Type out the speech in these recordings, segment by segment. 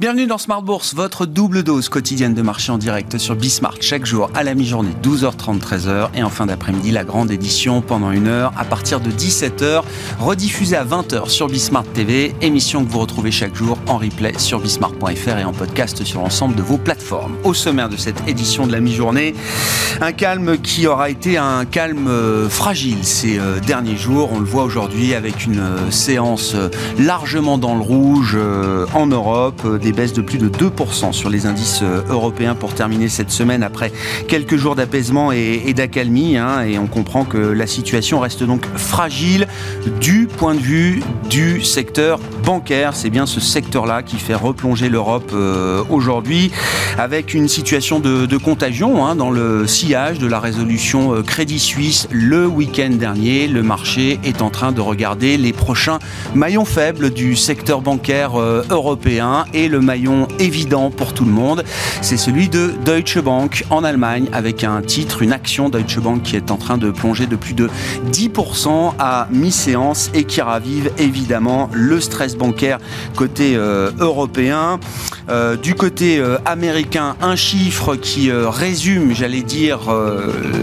Bienvenue dans Smart Bourse, votre double dose quotidienne de marché en direct sur Bismart chaque jour à la mi-journée 12h30 13h et en fin d'après-midi la grande édition pendant une heure à partir de 17h rediffusée à 20h sur Bismart TV, émission que vous retrouvez chaque jour en replay sur bismart.fr et en podcast sur l'ensemble de vos plateformes. Au sommaire de cette édition de la mi-journée, un calme qui aura été un calme euh, fragile ces euh, derniers jours, on le voit aujourd'hui avec une euh, séance largement dans le rouge en Europe baisses de plus de 2% sur les indices euh, européens pour terminer cette semaine après quelques jours d'apaisement et, d'accalmie. Hein, et on comprend que la situation reste donc fragile du point de vue du secteur bancaire. C'est bien ce secteur-là qui fait replonger l'Europe euh, aujourd'hui avec une situation de, contagion hein, dans le sillage de la résolution euh, Crédit Suisse le week-end dernier. Le marché est en train de regarder les prochains maillons faibles du secteur bancaire européen et le maillon évident pour tout le monde, c'est celui de Deutsche Bank en Allemagne avec un titre, une action Deutsche Bank qui est en train de plonger de plus de 10% à mi-séance et qui ravive évidemment le stress bancaire côté euh, européen. Euh, du côté euh, américain, un chiffre qui résume, j'allais dire,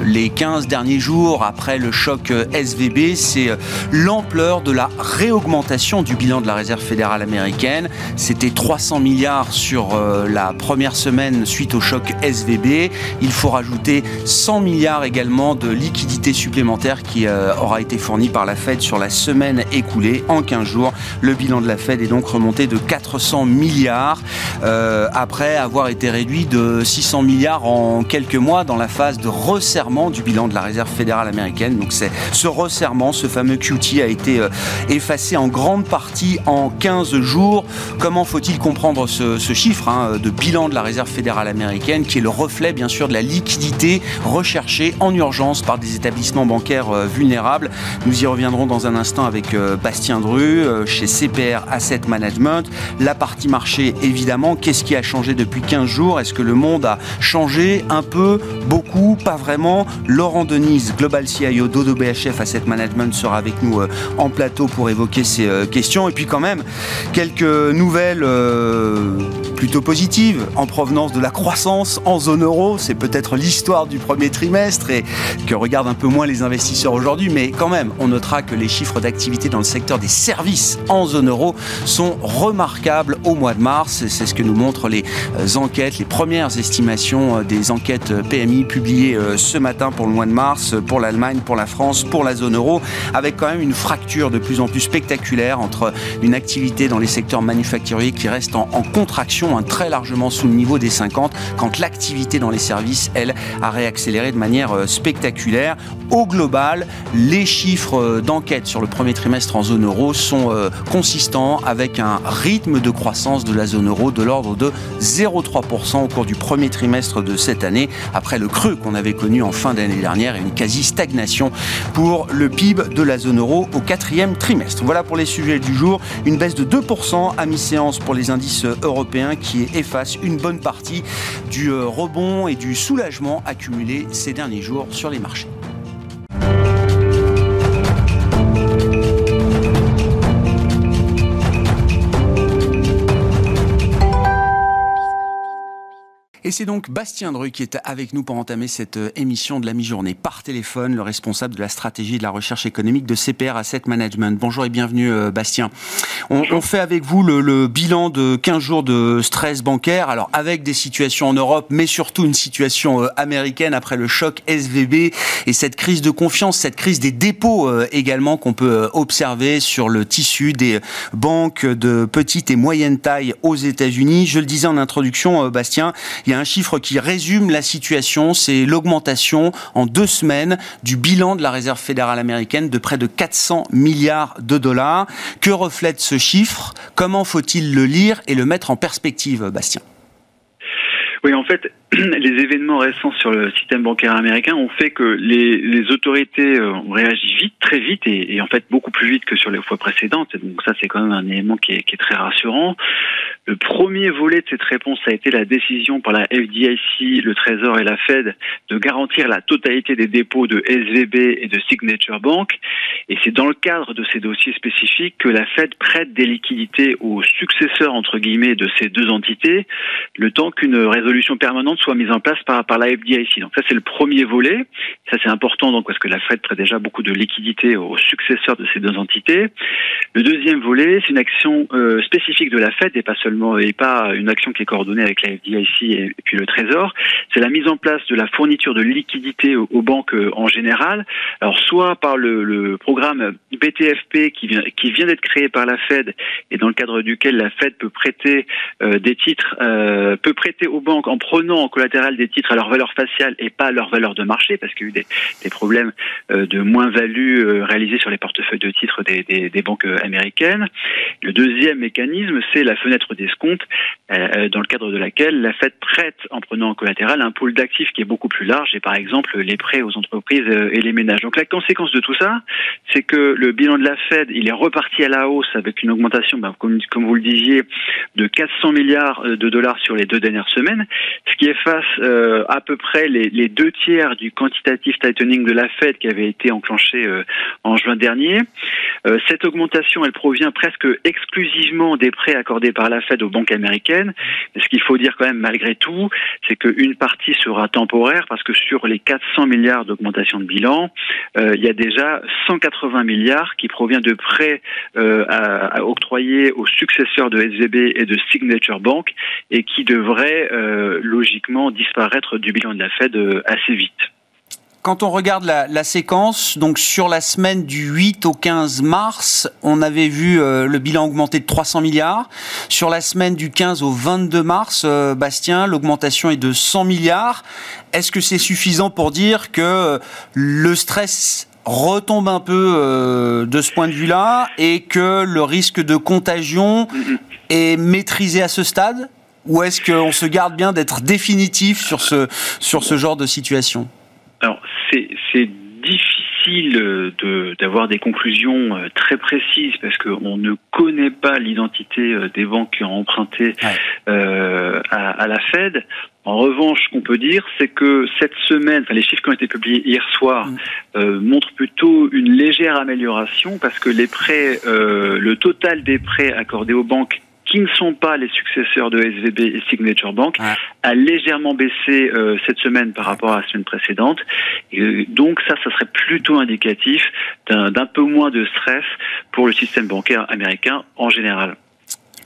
les 15 derniers jours après le choc SVB, c'est l'ampleur de la réaugmentation du bilan de la Réserve fédérale américaine. C'était 300 milliards sur euh, la première semaine suite au choc SVB. Il faut rajouter 100 milliards également de liquidités supplémentaires qui euh, aura été fournie par la Fed sur la semaine écoulée en 15 jours. Le bilan de la Fed est donc remonté de 400 milliards euh, après avoir été réduit de 600 milliards en quelques mois dans la phase de resserrement du bilan de la Réserve fédérale américaine. Donc c'est ce resserrement, ce fameux QT a été effacé en grande partie en 15 jours. Comment faut-il comprendre ce, chiffre hein, de bilan de la Réserve fédérale américaine, qui est le reflet bien sûr de la liquidité recherchée en urgence par des établissements bancaires euh, vulnérables. Nous y reviendrons dans un instant avec euh, Bastien Dru euh, chez CPR Asset Management. La partie marché, évidemment, qu'est-ce qui a changé depuis 15 jours? Est-ce que le monde a changé un peu, beaucoup, pas vraiment Laurent Denise, Global CIO d'Odo BHF Asset Management, sera avec nous en plateau pour évoquer ces questions. Et puis quand même, quelques nouvelles plutôt positive en provenance de la croissance en zone euro. C'est peut-être l'histoire du premier trimestre et que regardent un peu moins les investisseurs aujourd'hui, mais quand même, on notera que les chiffres d'activité dans le secteur des services en zone euro sont remarquables au mois de mars. C'est ce que nous montrent les euh, enquêtes, les premières estimations euh, des enquêtes euh, PMI publiées ce matin pour le mois de mars, pour l'Allemagne, pour la France, pour la zone euro, avec quand même une fracture de plus en plus spectaculaire entre une activité dans les secteurs manufacturiers qui reste en, en contraction, hein, très largement sous le niveau des 50, quand l'activité dans les services, elle, a réaccéléré de manière euh, spectaculaire. Au global, les chiffres euh, d'enquête sur le premier trimestre en zone euro sont euh, consistants avec un rythme de croissance de la zone euro de l'ordre de 0,3% au cours du premier trimestre de cette année, après le creux qu'on avait connu en fin d'année dernière et une quasi-stagnation pour le PIB de la zone euro au quatrième trimestre. Voilà pour les sujets du jour. Une baisse de 2% à mi-séance pour les indices européen qui efface une bonne partie du euh, rebond et du soulagement accumulé ces derniers jours sur les marchés. Et c'est donc Bastien Dru qui est avec nous pour entamer cette euh, émission de la mi-journée par téléphone, le responsable de la stratégie de la recherche économique de CPR Asset Management. Bonjour et bienvenue euh, Bastien. On, fait avec vous le, bilan de 15 jours de stress bancaire, alors avec des situations en Europe, mais surtout une situation euh, américaine après le choc SVB et cette crise de confiance, cette crise des dépôts également qu'on peut observer sur le tissu des banques de petite et moyenne taille aux États-Unis. Je le disais en introduction, Bastien, il y a un chiffre qui résume la situation, c'est l'augmentation en deux semaines du bilan de la Réserve fédérale américaine de près de 400 milliards de dollars. Que reflète ce chiffre? Comment faut-il le lire et le mettre en perspective, Bastien? Oui, en fait, les événements récents sur le système bancaire américain ont fait que les, les autorités euh, ont réagi vite, très vite, et, et, en fait beaucoup plus vite que sur les fois précédentes. donc ça, c'est quand même un élément qui est, qui est, très rassurant. Le premier volet de cette réponse a été la décision par la FDIC, le Trésor et la Fed de garantir la totalité des dépôts de SVB et de Signature Bank. Et c'est dans le cadre de ces dossiers spécifiques que la Fed prête des liquidités aux successeurs entre guillemets de ces deux entités, le temps qu'une résolution permanente soit mise en place par, la FDIC. Donc ça c'est le premier volet. Ça c'est important donc parce que la Fed prête déjà beaucoup de liquidités aux successeurs de ces deux entités. Le deuxième volet, c'est une action euh, spécifique de la Fed et pas seulement et pas une action qui est coordonnée avec la FDIC et, puis le Trésor. C'est la mise en place de la fourniture de liquidités aux, banques euh, en général. Alors soit par le, programme BTFP qui vient d'être créé par la Fed et dans le cadre duquel la Fed peut prêter euh, des titres, peut prêter aux banques en prenant collatéral des titres à leur valeur faciale et pas à leur valeur de marché, parce qu'il y a eu des, problèmes euh, de moins-value euh, réalisés sur les portefeuilles de titres des, banques américaines. Le deuxième mécanisme, c'est la fenêtre d'escompte, euh, dans le cadre de laquelle la Fed prête en prenant en collatéral un pool d'actifs qui est beaucoup plus large, et par exemple les prêts aux entreprises et les ménages. Donc la conséquence de tout ça, c'est que le bilan de la Fed, il est reparti à la hausse avec une augmentation, ben, comme, comme vous le disiez, de 400 milliards de dollars sur les deux dernières semaines, ce qui efface euh, à peu près les, deux tiers du quantitative tightening de la Fed qui avait été enclenché euh, en juin dernier. Euh, cette augmentation, elle provient presque exclusivement des prêts accordés par la Fed aux banques américaines. Mais ce qu'il faut dire quand même malgré tout, c'est qu'une partie sera temporaire parce que sur les 400 milliards d'augmentation de bilan, il y a déjà 180 milliards qui provient de prêts à, à octroyés aux successeurs de SVB et de Signature Bank et qui devraient euh, logiquement disparaître du bilan de la Fed euh, assez vite quand on regarde la, la, séquence, donc sur la semaine du 8 au 15 mars, on avait vu euh, le bilan augmenter de 300 milliards. Sur la semaine du 15 au 22 mars, euh, Bastien, l'augmentation est de 100 milliards. Est-ce que c'est suffisant pour dire que le stress retombe un peu euh, de ce point de vue-là et que le risque de contagion est maîtrisé à ce stade? Ou est-ce qu'on se garde bien d'être définitif sur ce, sur ce genre de situation? Alors, c'est difficile d'avoir des conclusions euh, très précises parce qu'on ne connaît pas l'identité euh, des banques qui ont emprunté ouais. euh, à, à, la Fed. En revanche, ce qu'on peut dire, c'est que cette semaine, enfin, les chiffres qui ont été publiés hier soir, euh, montrent plutôt une légère amélioration parce que les prêts, euh, le total des prêts accordés aux banques qui ne sont pas les successeurs de SVB et Signature Bank, ouais. a légèrement baissé euh, cette semaine par rapport à la semaine précédente. Et donc ça, ça serait plutôt indicatif d'un peu moins de stress pour le système bancaire américain en général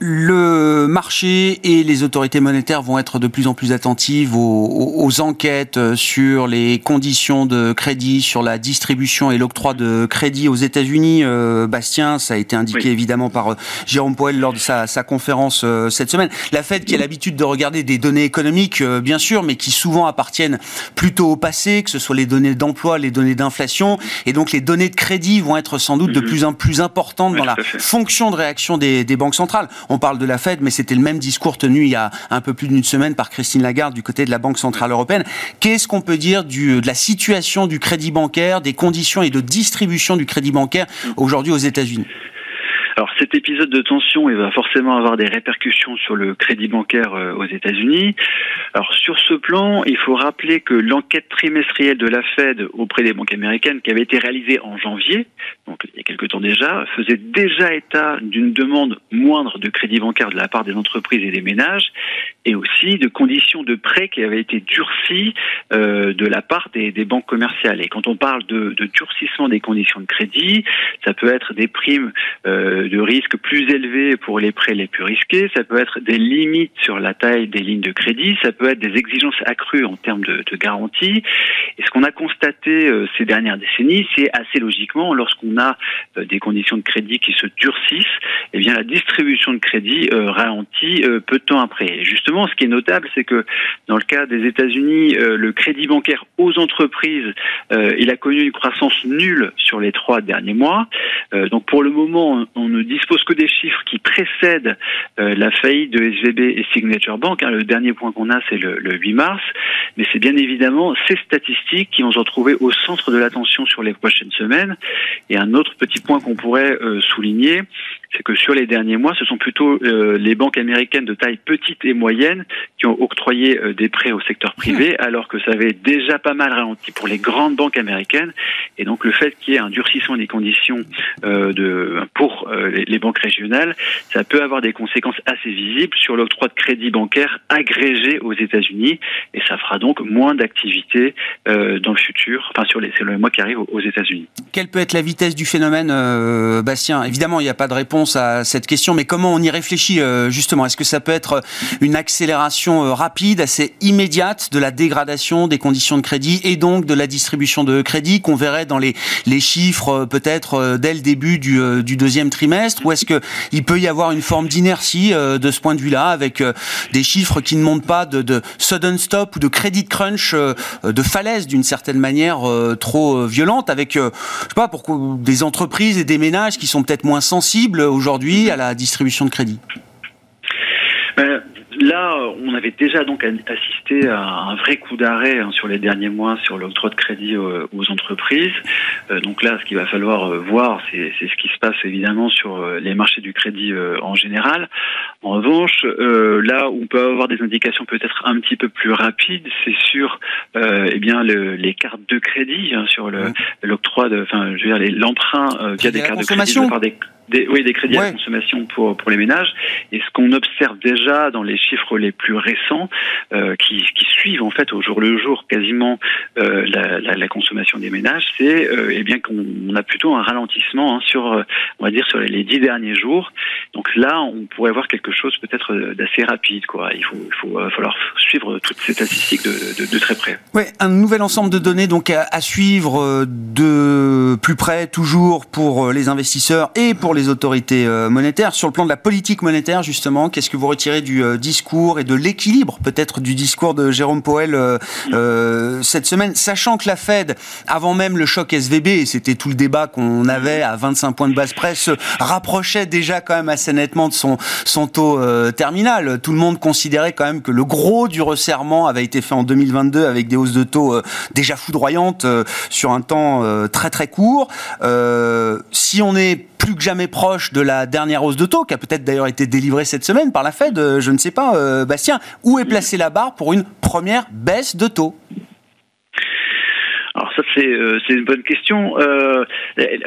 le marché et les autorités monétaires vont être de plus en plus attentives aux, aux, enquêtes sur les conditions de crédit, sur la distribution et l'octroi de crédit aux États-Unis. Euh, Bastien, ça a été indiqué oui. évidemment par euh, Jérôme Poel lors de sa, sa conférence euh, cette semaine. La Fed qui a l'habitude de regarder des données économiques, euh, bien sûr, mais qui souvent appartiennent plutôt au passé, que ce soit les données d'emploi, les données d'inflation, et donc les données de crédit vont être sans doute de plus en plus importantes dans la fonction de réaction des, des banques centrales. On parle de la Fed, mais c'était le même discours tenu il y a un peu plus d'une semaine par Christine Lagarde du côté de la Banque Centrale Européenne. Qu'est-ce qu'on peut dire du, de la situation du crédit bancaire, des conditions et de distribution du crédit bancaire aujourd'hui aux États-Unis? Alors cet épisode de tension, va forcément avoir des répercussions sur le crédit bancaire euh, aux États-Unis. Alors sur ce plan, il faut rappeler que l'enquête trimestrielle de la Fed auprès des banques américaines, qui avait été réalisée en janvier, donc il y a quelque temps déjà, faisait déjà état d'une demande moindre de crédit bancaire de la part des entreprises et des ménages, et aussi de conditions de prêt qui avaient été durcies euh, de la part des, des, banques commerciales. Et quand on parle de, de, durcissement des conditions de crédit, ça peut être des primes euh, de risque plus élevées pour les prêts les plus risqués, ça peut être des limites sur la taille des lignes de crédit, ça peut être des exigences accrues en termes de, de garantie. Et ce qu'on a constaté euh, ces dernières décennies, c'est assez logiquement, lorsqu'on a euh, des conditions de crédit qui se durcissent, eh bien la distribution de crédit euh, ralentit peu de temps après. Ce qui est notable, c'est que dans le cas des États-Unis, le crédit bancaire aux entreprises, il a connu une croissance nulle sur les trois derniers mois. donc pour le moment, on ne dispose que des chiffres qui précèdent la faillite de SVB et Signature Bank. Hein. Le dernier point qu'on a, c'est le, le 8 mars. Mais c'est bien évidemment ces statistiques qui vont se retrouver au centre de l'attention sur les prochaines semaines. Et un autre petit point qu'on pourrait euh, souligner, c'est que sur les derniers mois, ce sont plutôt euh, les banques américaines de taille petite et moyenne qui ont octroyé euh, des prêts au secteur privé, hmm. alors que ça avait déjà pas mal ralenti pour les grandes banques américaines. Et donc le fait qu'il y ait un durcissement des conditions euh, de, pour les, les, banques régionales, ça peut avoir des conséquences assez visibles sur l'octroi de crédit bancaire agrégé aux États-Unis, et ça fera donc moins d'activité dans le futur, enfin sur les, sur les mois qui arrivent aux États-Unis. Quelle peut être la vitesse du phénomène, Bastien? Évidemment, il n'y a pas de réponse à cette question, mais comment on y réfléchit euh, justement? Est-ce que ça peut être une accélération euh, rapide, assez immédiate de la dégradation des conditions de crédit et donc de la distribution de crédit qu'on verrait dans les, les chiffres euh, peut-être dès le début du, du deuxième trimestre? Ou est-ce qu'il peut y avoir une forme d'inertie de ce point de vue-là avec des chiffres qui ne montent pas de, de sudden stop ou de credit crunch, de falaise d'une certaine manière trop violente avec, je sais pas, pour des entreprises et des ménages qui sont peut-être moins sensibles aujourd'hui à la distribution de crédit ben, Là, on avait déjà donc assisté à un vrai coup d'arrêt hein, sur les derniers mois sur l'octroi de crédit aux, entreprises. Euh, donc là, ce qu'il va falloir euh, voir, c'est ce qui se passe évidemment sur euh, les marchés du crédit en général. En revanche, là où on peut avoir des indications peut-être un petit peu plus rapides, c'est sur eh bien les cartes de crédit, hein, sur l'octroi de, enfin, je veux dire l'emprunt via des cartes de crédit par des des, oui, des crédits à consommation pour, pour les ménages. Et ce qu'on observe déjà dans les chiffres les plus récents, euh, qui, qui, suivent en fait au jour le jour quasiment euh, la, la, la, consommation des ménages, c'est euh, eh bien qu'on a plutôt un ralentissement hein, sur, euh, on va dire, sur les dix derniers jours. Donc là, on pourrait voir quelque chose peut-être d'assez rapide. Quoi. Il faut, il faut falloir suivre toutes ces statistiques de, de, de, très près. Ouais, un nouvel ensemble de données donc à, à suivre de plus près toujours pour les investisseurs et pour les autorités euh, monétaires. Sur le plan de la politique monétaire, justement, qu'est-ce que vous retirez du euh, discours et de l'équilibre, peut-être, du discours de Jérôme Powell euh, cette semaine, sachant que la Fed, avant même le choc SVB, et c'était tout le débat qu'on avait à 25 points de base presse, se rapprochait déjà quand même assez nettement de son, son taux terminal. Tout le monde considérait quand même que le gros du resserrement avait été fait en 2022 avec des hausses de taux déjà foudroyantes sur un temps très très court. si on est plus que jamais proche de la dernière hausse de taux, qui a peut-être d'ailleurs été délivrée cette semaine par la Fed, euh, je ne sais pas, euh, Bastien. Où est placée la barre pour une première baisse de taux? Euh, c'est une bonne question. Euh,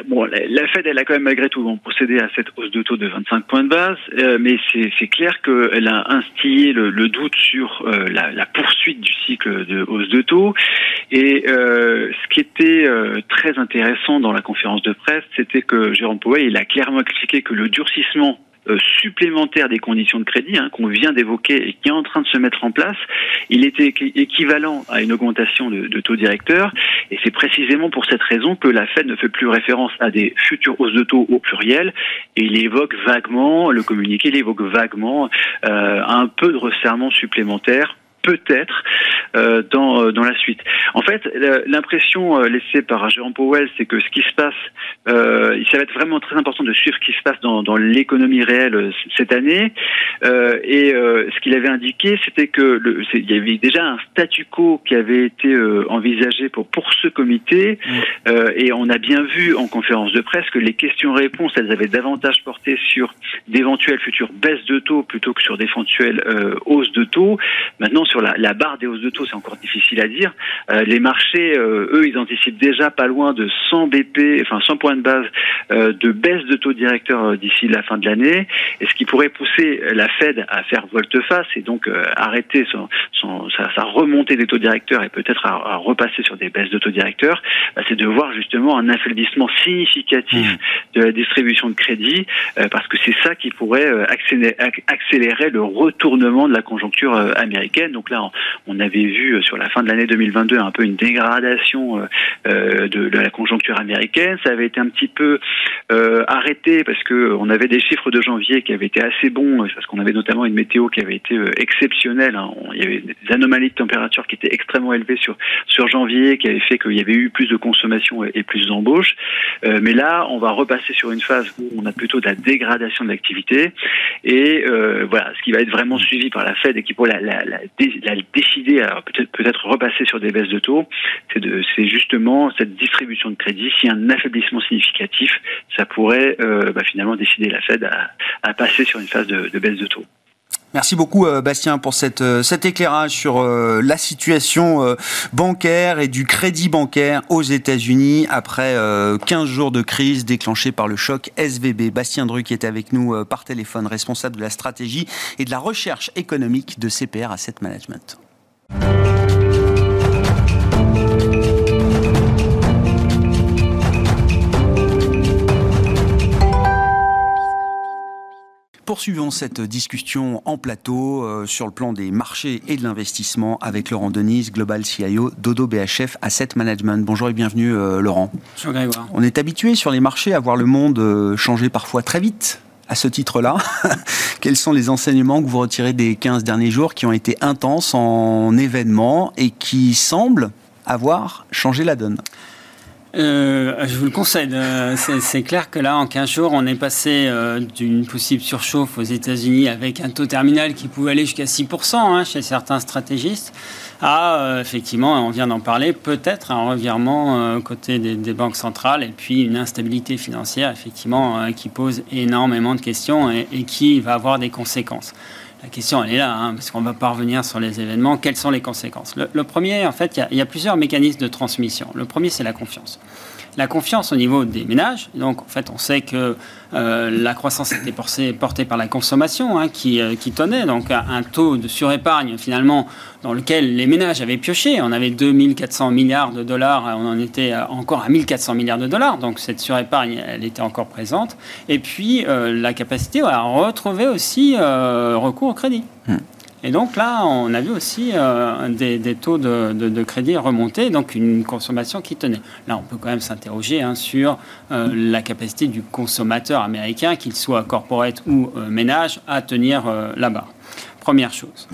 bon, la Fed elle a quand même malgré tout procédé à cette hausse de taux de 25 points de base, euh, mais c'est clair qu'elle a instillé le, doute sur euh, la, poursuite du cycle de hausse de taux. Et ce qui était très intéressant dans la conférence de presse, c'était que Jérôme Powell il a clairement expliqué que le durcissement supplémentaire des conditions de crédit hein, qu'on vient d'évoquer et qui est en train de se mettre en place, il était équivalent à une augmentation de, de taux directeur. Et c'est précisément pour cette raison que la Fed ne fait plus référence à des futures hausses de taux au pluriel. Et il évoque vaguement, le communiqué, il évoque vaguement euh, un peu de resserrement supplémentaire peut-être euh, dans, euh, dans la suite. En fait, l'impression euh, laissée par Jérôme Powell, c'est que ce qui se passe, euh, ça va être vraiment très important de suivre ce qui se passe dans, dans l'économie réelle cette année. Euh, et ce qu'il avait indiqué, c'était que le, il y avait déjà un statu quo qui avait été envisagé pour pour ce comité. Mmh. et on a bien vu en conférence de presse que les questions-réponses, elles avaient davantage porté sur d'éventuelles futures baisses de taux plutôt que sur d'éventuelles hausses de taux. Maintenant, sur la, la, barre des hausses de taux, c'est encore difficile à dire. Euh, les marchés, euh, eux, ils anticipent déjà pas loin de 100 BP, enfin 100 points de base euh, de baisse de taux directeur euh, d'ici la fin de l'année, et ce qui pourrait pousser la Fed à faire volte-face et donc euh, arrêter son, son, sa, sa, remontée des taux directeurs et peut-être à, à, repasser sur des baisses de taux directeurs, bah, c'est de voir justement un affaiblissement significatif mmh. de la distribution de crédit, parce que c'est ça qui pourrait accélérer, accélérer, le retournement de la conjoncture américaine. Donc Donc là, on avait vu sur la fin de l'année 2022 un peu une dégradation de, la conjoncture américaine. Ça avait été un petit peu arrêté parce que on avait des chiffres de janvier qui avaient été assez bons, parce qu'on avait notamment une météo qui avait été exceptionnelle. Hein. Il y avait des anomalies de température qui étaient extrêmement élevées sur janvier, qui avaient fait qu'il y avait eu plus de consommation et plus d'embauches. mais là, on va repasser sur une phase où on a plutôt de la dégradation de l'activité. Et euh, voilà, ce qui va être vraiment suivi par la Fed et qui pourrait la, la, décider à peut-être peut-être repasser sur des baisses de taux, c'est justement cette distribution de crédit. Si un affaiblissement significatif, ça pourrait euh, bah, finalement décider la Fed à, passer sur une phase de baisse de taux. Merci beaucoup euh, Bastien pour euh, cet éclairage sur euh, la situation bancaire et du crédit bancaire aux États-Unis après 15 jours de crise déclenchée par le choc SVB. Bastien Druc est avec nous par téléphone, responsable de la stratégie et de la recherche économique de CPR Asset Management. Poursuivons cette discussion en plateau euh, sur le plan des marchés et de l'investissement avec Laurent Denise, Global CIO Dodo BHF Asset Management. Bonjour et bienvenue euh, Laurent. Bonjour Grégoire. On est habitué sur les marchés à voir le monde euh, changer parfois très vite. À ce titre-là, quels sont les enseignements que vous retirez des 15 derniers jours qui ont été intenses en événements et qui semblent avoir changé la donne? Euh, je vous le conseille. C'est clair que là, en 15 jours, on est passé euh, d'une possible surchauffe aux États-Unis avec un taux terminal qui pouvait aller jusqu'à 6% hein, chez certains stratégistes à, euh, effectivement, on vient d'en parler, peut-être un revirement côté des, banques centrales et puis une instabilité financière, effectivement, qui pose énormément de questions et qui va avoir des conséquences. La question, elle est là, hein, parce qu'on va pas revenir sur les événements. Quelles sont les conséquences? Le, premier, en fait, il y, a plusieurs mécanismes de transmission. Le premier, c'est la confiance la confiance au niveau des ménages. Donc, en fait, on sait que euh, la croissance était portée, par la consommation hein, qui, euh, tenait. Donc, un taux de surépargne, finalement, dans lequel les ménages avaient pioché. On avait 2400 milliards de dollars, on en était encore à 1400 milliards de dollars. Donc, cette surépargne, elle était encore présente. Et puis, euh, la capacité à retrouver aussi recours au crédit. Hmm. Et donc là, on a vu aussi euh, des, taux de, crédit remonter, donc une consommation qui tenait. Là, on peut quand même s'interroger hein, sur euh, la capacité du consommateur américain, qu'il soit corporate ou euh, ménage, à tenir là-bas. Première chose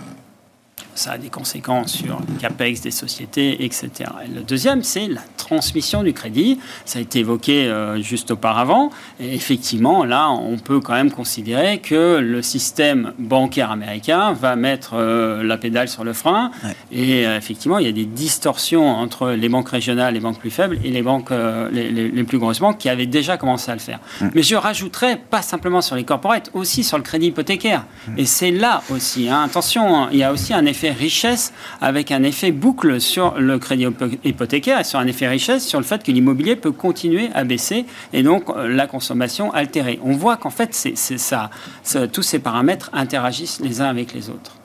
ça a des conséquences sur le capex des sociétés, etc. le deuxième, c'est la transmission du crédit. Ça a été évoqué euh, juste auparavant. Et effectivement, là, on peut quand même considérer que le système bancaire américain va mettre euh, la pédale sur le frein. Et euh, effectivement, il y a des distorsions entre les banques régionales, les banques plus faibles, et les banques, les, plus grosses banques qui avaient déjà commencé à le faire. Mais je rajouterais, pas simplement sur les corporates, aussi sur le crédit hypothécaire. Et c'est là aussi, hein, attention, hein, il y a aussi un effet richesse avec un effet boucle sur le crédit hypothécaire et sur un effet richesse sur le fait que l'immobilier peut continuer à baisser et donc euh, la consommation altérée. On voit qu'en fait, c'est ça, tous ces paramètres interagissent les uns avec les autres.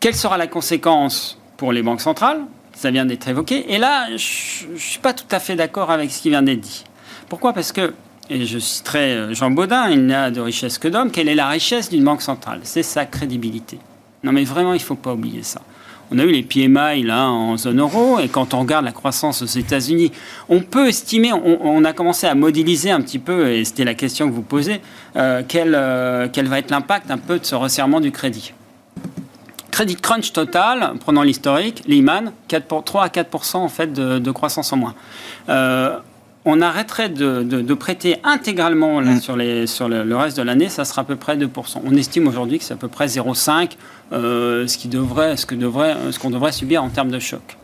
Quelle sera la conséquence pour les banques centrales? Ça vient d'être évoqué. Et là, je ne suis pas tout à fait d'accord avec ce qui vient d'être dit. Pourquoi? Parce que et je citerai euh, Jean Baudin, il n'a de richesse que d'homme, quelle est la richesse d'une banque centrale? C'est sa crédibilité. Non, mais vraiment, il ne faut pas oublier ça. On a eu les PMI en zone euro et quand on regarde la croissance aux États-Unis, on peut estimer, on, a commencé à modéliser un petit peu, et c'était la question que vous posez, euh, quel, euh, quel, va être l'impact un peu de ce resserrement du crédit. Crédit crunch total, prenons l'historique, Lehman, 4 3 à 4% en fait de, de, croissance en moins. Euh, on arrêterait de, prêter intégralement mm. sur, les, sur le, reste de l'année, ça sera à peu près 2%. On estime aujourd'hui que c'est à peu près 0,5, euh, ce qu'on devrait, ce devrait, ce qu'on devrait subir en termes de choc.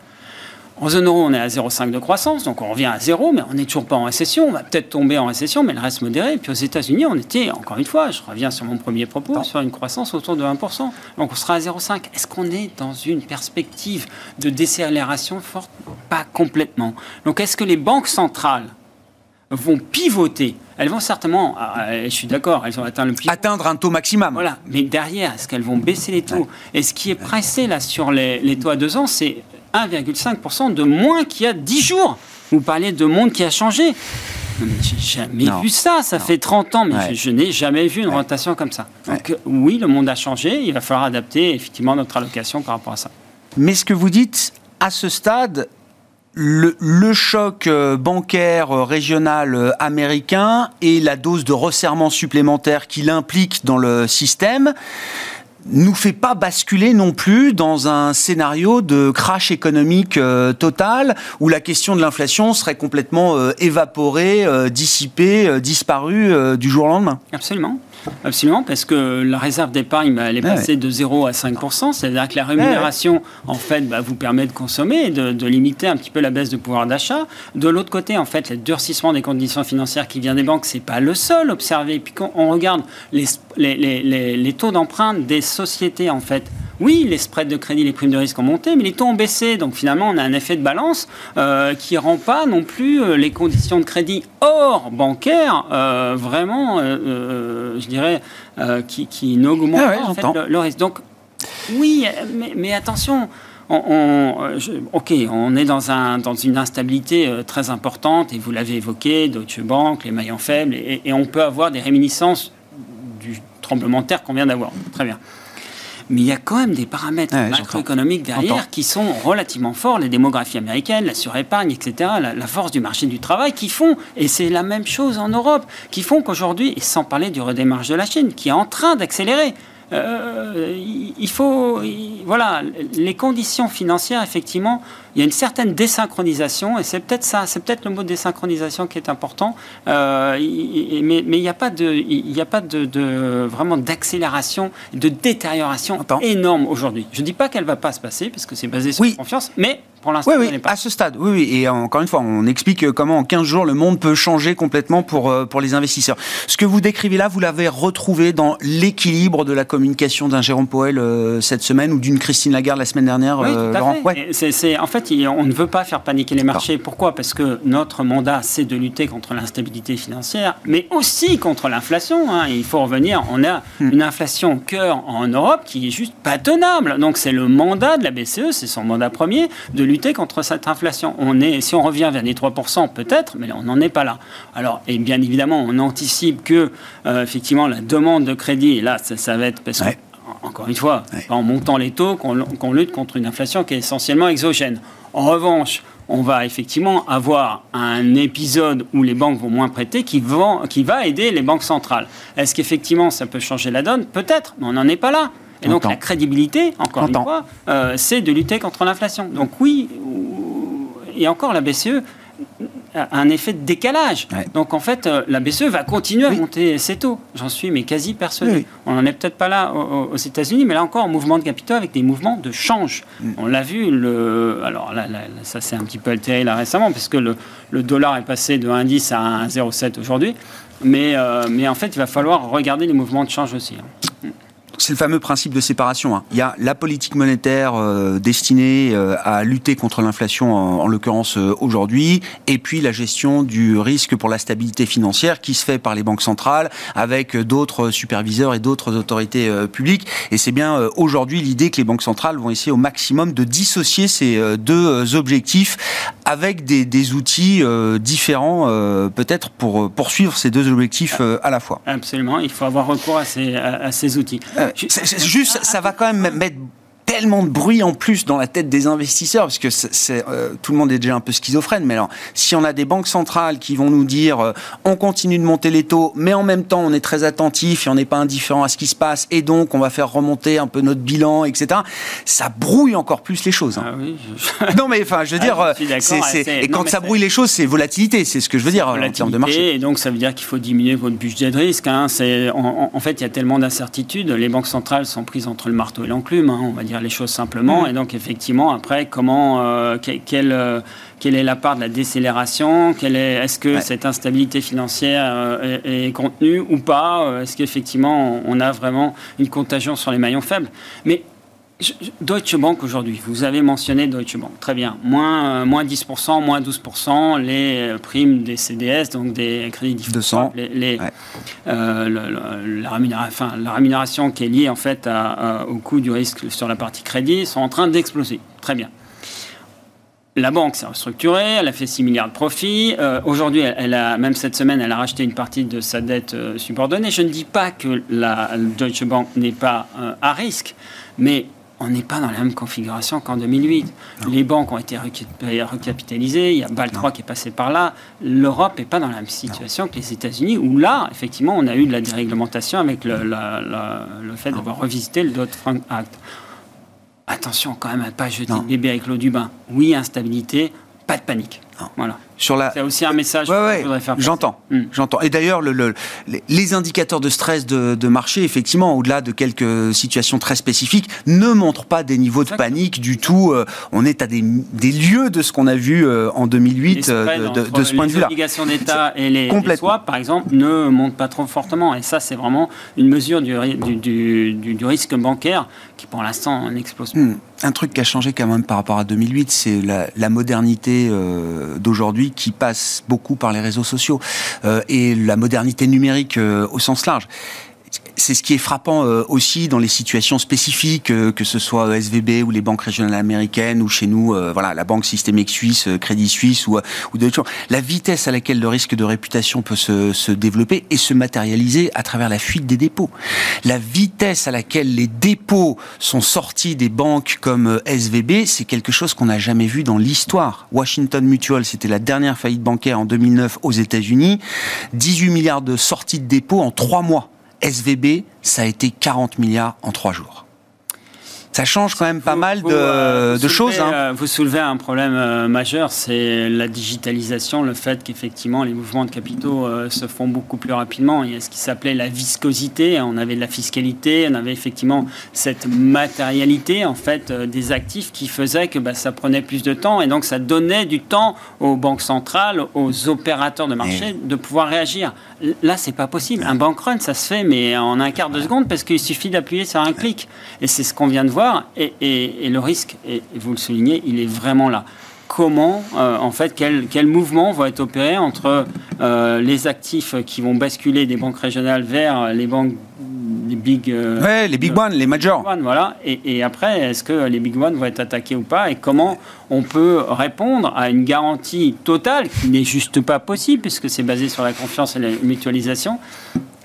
En zone euro, on est à 0,5 de croissance, donc on revient à zéro, mais on n'est toujours pas en récession. On va peut-être tomber en récession, mais elle reste modérée. Et puis aux États-Unis, on était, encore une fois, je reviens sur mon premier propos, sur une croissance autour de 1%. Donc on sera à 0,5. Est-ce qu'on est dans une perspective de décélération forte? Pas complètement. Donc est-ce que les banques centrales vont pivoter? Elles vont certainement, ah, ah, je suis d'accord, elles vont atteindre le Atteindre un taux maximum. Voilà, mais derrière, est-ce qu'elles vont baisser les taux? Et ce qui est pressé là sur les, les taux à deux ans, c'est 1,5% de moins qu'il y a 10 jours. Vous parlez de monde qui a changé. J'ai jamais vu ça. Ça fait 30 ans, mais je, n'ai jamais vu une rotation comme ça. Donc oui, le monde a changé. Il va falloir adapter effectivement notre allocation par rapport à ça. Mais ce que vous dites, à ce stade, le, le, choc euh, bancaire euh, régional euh, américain et la dose de resserrement supplémentaire qu'il implique dans le système nous fait pas basculer non plus dans un scénario de crash économique total où la question de l'inflation serait complètement évaporée, dissipée, disparue du jour au lendemain. Absolument. Absolument, parce que la réserve d'épargne, elle est passée de 0 à 5 c'est-à-dire que la rémunération, en fait, bah, vous permet de consommer et de, limiter un petit peu la baisse de pouvoir d'achat. De l'autre côté, en fait, le durcissement des conditions financières qui vient des banques, c'est pas le seul observé. Puis quand on regarde les, les, les taux d'emprunt des sociétés, en fait, oui, les spreads de crédit, les primes de risque ont monté, mais les taux ont baissé. Donc finalement, on a un effet de balance euh, qui ne rend pas non plus euh, les conditions de crédit hors bancaire euh, vraiment, je dirais, qui, qui n'augmentent ah pas le, risque. Donc oui, mais, attention. On, ok, on est dans, un, dans une instabilité très importante, et vous l'avez évoqué, Deutsche Bank, les maillons faibles, et, et on peut avoir des réminiscences du tremblement de terre qu'on vient d'avoir. Très bien mais il y a quand même des paramètres macroéconomiques derrière qui sont relativement forts, les démographies américaines, la surépargne, etc., la, force du marché du travail, qui font, et c'est la même chose en Europe, qui font qu'aujourd'hui, et sans parler du redémarrage de la Chine, qui est en train d'accélérer, euh, il faut, voilà, les conditions financières, effectivement, il y a une certaine désynchronisation, et c'est peut-être ça, c'est peut-être le mot désynchronisation qui est important, euh, mais, il n'y a pas de, il n'y a pas de, vraiment d'accélération, de détérioration énorme aujourd'hui. Je ne dis pas qu'elle ne va pas se passer, parce que c'est basé sur la confiance, mais pour l'instant, oui, oui, à ce stade, oui, oui. Et encore une fois, on explique comment en 15 jours, le monde peut changer complètement pour, euh, pour les investisseurs. Ce que vous décrivez là, vous l'avez retrouvé dans l'équilibre de la communication d'un Jérôme Powell euh, cette semaine ou d'une Christine Lagarde la semaine dernière, oui, tout à fait. En fait, on ne veut pas faire paniquer les marchés. Pourquoi? Parce que notre mandat, c'est de lutter contre l'instabilité financière, mais aussi contre l'inflation. Hein. Il faut revenir, on a hmm. une inflation au cœur en Europe qui est juste pas tenable. Donc c'est le mandat de la BCE, c'est son mandat premier, de lutter contre cette inflation. On est, si on revient vers les 3%, peut-être, mais on n'en est pas là. Alors, et bien évidemment, on anticipe que, euh, effectivement, la demande de crédit, et là, ça, va être parce que encore une fois, en montant les taux qu'on lutte contre une inflation qui est essentiellement exogène. En revanche, on va effectivement avoir un épisode où les banques vont moins prêter qui, qui va aider les banques centrales. Est-ce qu'effectivement ça peut changer la donne? Peut-être, mais on n'en est pas là. Et donc la crédibilité, encore une fois, euh, c'est de lutter contre l'inflation. Donc oui, et encore la BCE un effet de décalage. Donc en fait, euh, la BCE va continuer à monter ses taux. J'en suis mais quasi persuadé. On n'en est peut-être pas là aux, États-Unis, mais là encore, mouvement de capitaux avec des mouvements de change. Mm. On l'a vu, le, alors là, ça s'est un petit peu altéré là récemment, parce que le, le dollar est passé de 1,10 à 1,07 aujourd'hui. Mais, euh, mais en fait, il va falloir regarder les mouvements de change aussi. Hein c'est le fameux principe de séparation. Hein. Il y a la politique monétaire euh, destinée euh, à lutter contre l'inflation, en, l'occurrence euh, aujourd'hui, et puis la gestion du risque pour la stabilité financière qui se fait par les banques centrales avec d'autres superviseurs et d'autres autorités publiques. Et c'est bien aujourd'hui l'idée que les banques centrales vont essayer au maximum de dissocier ces deux objectifs avec des, des outils différents, peut-être pour poursuivre ces deux objectifs à la fois. Absolument, il faut avoir recours à ces, à ces outils juste, ça va quand même mettre tellement de bruit en plus dans la tête des investisseurs, parce que c'est, euh, tout le monde est déjà un peu schizophrène, mais alors, si on a des banques centrales qui vont nous dire euh, on continue de monter les taux, mais en même temps on est très attentif et on n'est pas indifférent à ce qui se passe, et donc on va faire remonter un peu notre bilan, etc., ça brouille encore plus les choses. Hein. Ah non mais enfin, je veux dire, ah, et quand ça brouille les choses, c'est volatilité, c'est ce que je veux dire en termes de marché. Et donc ça veut dire qu'il faut diminuer votre budget de risque. Hein. En, en, fait, il y a tellement d'incertitudes, les banques centrales sont prises entre le marteau et l'enclume, hein, on va dire les choses simplement. Mm. Et donc, effectivement, après, comment, euh, quelle, euh, quelle est la part de la décélération? Quelle est, Est-ce que cette instabilité financière euh, est, contenue ou pas? Est-ce qu'effectivement, on a vraiment une contagion sur les maillons faibles? Mais Deutsche Bank aujourd'hui, vous avez mentionné Deutsche Bank, très bien. Moins, moins 10%, moins 12%, les primes des CDS, donc des crédits différents. Les, la, rémunération, la, rémunération, qui est liée en fait au coût du risque sur la partie crédit sont en train d'exploser. Très bien. la banque s'est restructurée, elle a fait 6 milliards de profits. Euh, aujourd'hui, elle, a, même cette semaine, elle a racheté une partie de sa dette euh, subordonnée. Je ne dis pas que la Deutsche Bank n'est pas euh, à risque, mais on n'est pas dans la même configuration qu'en 2008. Les banques ont été recapitalisées, il y a BAL 3 qui est passé par là. L'Europe n'est pas dans la même situation que les États-Unis, où là, effectivement, on a eu de la déréglementation avec le, le fait d'avoir revisité le Dodd-Frank Act attention quand même à ne pas jeter le bébé avec l'eau du bain. Oui, instabilité, pas de panique. Voilà. Sur la... C'est aussi un message que je voudrais faire. J'entends, hmm. j'entends. Et d'ailleurs, le, les indicateurs de stress de, marché, effectivement, au-delà de quelques situations très spécifiques, ne montrent pas des niveaux de panique du tout. Euh, on est à des, des lieux de ce qu'on a vu euh, en 2008 euh, de, ce point de vue-là. Les obligations d'État et les, les swaps, par exemple, ne montent pas trop fortement. Et ça, c'est vraiment une mesure du, du, du, risque bancaire qui, pour l'instant, n'explose pas. Hmm. Un truc qui a changé quand même par rapport à 2008, c'est la, la modernité d'aujourd'hui qui passe beaucoup par les réseaux sociaux euh, et la modernité numérique euh, au sens large c'est ce qui est frappant euh, aussi dans les situations spécifiques, euh, que ce soit SVB ou les banques régionales américaines ou chez nous, euh, voilà, la banque systémique suisse, Crédit Suisse ou, ou d'autres choses. La vitesse à laquelle le risque de réputation peut se, se, développer et se matérialiser à travers la fuite des dépôts. La vitesse à laquelle les dépôts sont sortis des banques comme SVB, c'est quelque chose qu'on n'a jamais vu dans l'histoire. Washington Mutual, c'était la dernière faillite bancaire en 2009 aux États-Unis. 18 milliards de sorties de dépôts en trois mois. SVB, ça a été 40 milliards en trois jours ça change quand même pas mal de, euh, choses. Hein. Euh, vous soulevez un problème euh, majeur, c'est la digitalisation, le fait qu'effectivement les mouvements de capitaux se font beaucoup plus rapidement. Il y a ce qui s'appelait la viscosité, on avait de la fiscalité, on avait effectivement cette matérialité en fait des actifs qui faisait que bah, ça prenait plus de temps et donc ça donnait du temps aux banques centrales, aux opérateurs de marché de pouvoir réagir. Là, c'est pas possible. Un bank run, ça se fait, mais en un quart de seconde parce qu'il suffit d'appuyer sur un clic. Et c'est ce qu'on vient de voir et, le risque, et vous le soulignez, il est vraiment là. Comment, euh, en fait, quel, quel, mouvement va être opéré entre euh, les actifs qui vont basculer des banques régionales vers les banques, les big, euh, les big one, les majors. voilà. Et, et après, est-ce que les big one vont être attaqués ou pas? Et comment on peut répondre à une garantie totale qui n'est juste pas possible puisque c'est basé sur la confiance et la mutualisation?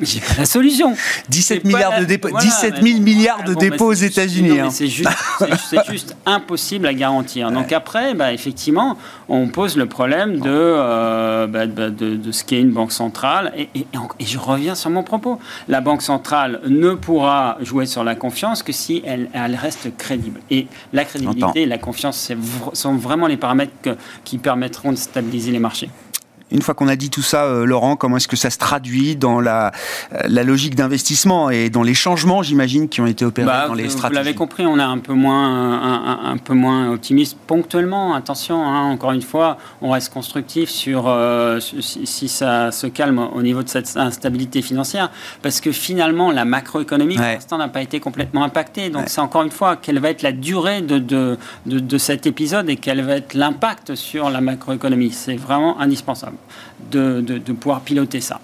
J'ai pas la solution. 17 milliards de dépôts, 17 000 milliards de dépôts aux États-Unis. Hein. C'est juste, juste, impossible à garantir. Donc après, bah, effectivement, on pose le problème de, euh, bah, bah, de, de, ce qu'est une banque centrale. Et, et, et, je reviens sur mon propos. La banque centrale ne pourra jouer sur la confiance que si elle, elle reste crédible. Et la crédibilité et la confiance sont vraiment les paramètres qui permettront de stabiliser les marchés. Une fois qu'on a dit tout ça, euh, Laurent, comment est-ce que ça se traduit dans la, euh, la logique d'investissement et dans les changements, j'imagine, qui ont été opérés bah, dans les stratégies Vous l'avez compris, on est un peu moins, un, peu moins optimiste. Ponctuellement. Attention, hein, encore une fois, on reste constructif sur euh, si, ça se calme au niveau de cette instabilité financière, parce que finalement, la macroéconomie, pour l'instant, n'a pas été complètement impactée. Donc, c'est encore une fois, quelle va être la durée de, de, de, de cet épisode et quel va être l'impact sur la macroéconomie? C'est vraiment indispensable de, pouvoir piloter ça.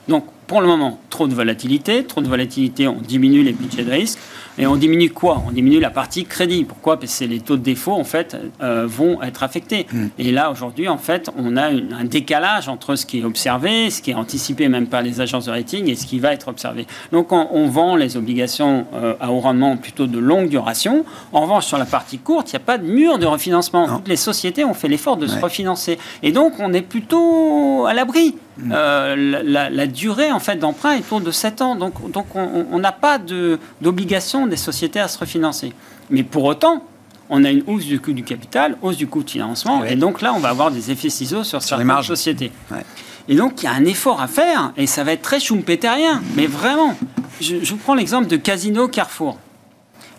Pour le moment, trop de volatilité. Trop de volatilité, on diminue les budgets de risque. Et on diminue quoi? On diminue la partie crédit. Pourquoi? Parce que les taux de défaut, en fait, euh, vont être affectés. Hmm. Et là, aujourd'hui, en fait, on a un décalage entre ce qui est observé, ce qui est anticipé même par les agences de rating et ce qui va être observé. Donc, on, vend les obligations euh, à haut rendement plutôt de longue duration. En revanche, sur la partie courte, il n'y a pas de mur de refinancement. Toutes les sociétés ont fait l'effort de se refinancer. Et donc, on est plutôt à l'abri. Euh, la, durée en fait d'emprunt est autour de 7 ans, donc, donc on n'a pas d'obligation des sociétés à se refinancer. Mais pour autant, on a une hausse du coût du capital, hausse du coût de financement, et donc là, on va avoir des effets ciseaux sur, certaines sociétés. Et donc, il y a un effort à faire, et ça va être très schumpeterien, mais vraiment. Je, vous prends l'exemple de Casino Carrefour.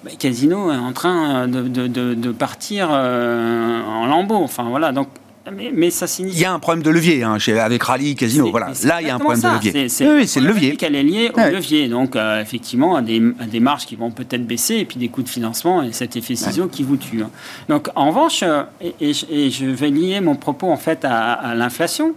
Bah, Casino est en train de, de partir euh, en lambeaux. Enfin, voilà. Donc, mais, ça signifie. Il y a un problème de levier hein, avec Rallye, Casino. Voilà. Là, il y a un problème de levier. oui, c'est le levier. qu'elle est liée au levier. Donc, euh, effectivement, à des, des, marges qui vont peut-être baisser et puis des coûts de financement et cet effet ciseau qui vous tue. Hein. Donc, en revanche, euh, et, je vais lier mon propos en fait à, l'inflation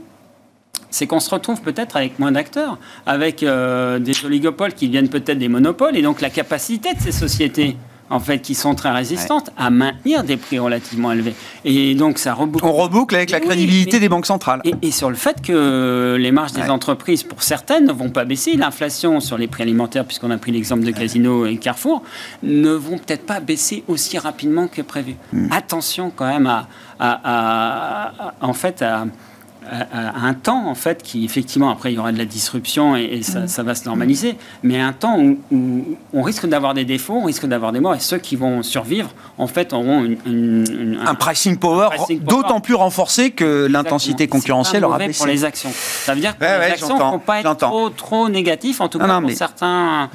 c'est qu'on se retrouve peut-être avec moins d'acteurs, avec euh, des oligopoles qui viennent peut-être des monopoles, et donc la capacité de ces sociétés en fait, qui sont très résistantes à maintenir des prix relativement élevés. Et donc, ça reboucle. On reboucle avec la crédibilité des banques centrales. Et, sur le fait que les marges des entreprises, pour certaines, ne vont pas baisser. L'inflation sur les prix alimentaires, puisqu'on a pris l'exemple de Casino et Carrefour, ne vont peut-être pas baisser aussi rapidement que prévu. Hmm. Attention quand même à, en fait, à un temps en fait qui effectivement après il y aura de la disruption et, ça, mm. va se normaliser, mais un temps où, on risque d'avoir des défauts, on risque d'avoir des morts et ceux qui vont survivre en fait auront un pricing power, d'autant plus renforcé que l'intensité concurrentielle aura baissé. pour les actions. Ça veut dire que les actions ne vont pas être trop, trop négatifs en tout cas pour certains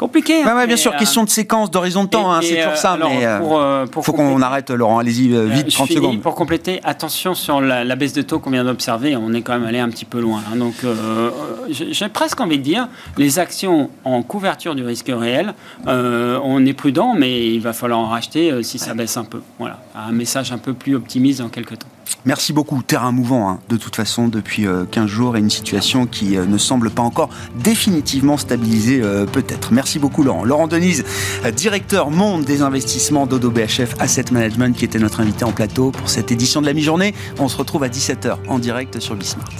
compliqué. Hein, bien sûr, euh, question de séquence, d'horizon de temps, hein, c'est toujours ça. Euh, mais il euh, faut qu'on arrête, Laurent. Allez-y, vite, 30 secondes. Pour compléter, attention sur la, baisse de taux qu'on vient d'observer. On est quand même allé un petit peu loin. Hein. donc, j'ai presque envie de dire, les actions en couverture du risque réel, on est prudent, mais il va falloir en racheter si ça baisse un peu. Voilà, un message un peu plus optimiste dans quelques temps. Merci beaucoup. Terrain mouvant, hein, de toute façon, depuis 15 jours et une situation qui ne semble pas encore définitivement stabilisée, peut-être. Merci beaucoup Laurent. Laurent Denise, directeur monde des investissements d'Odo BHF Asset Management, qui était notre invité en plateau pour cette édition de la mi-journée. On se retrouve à 17h en direct sur Bismart.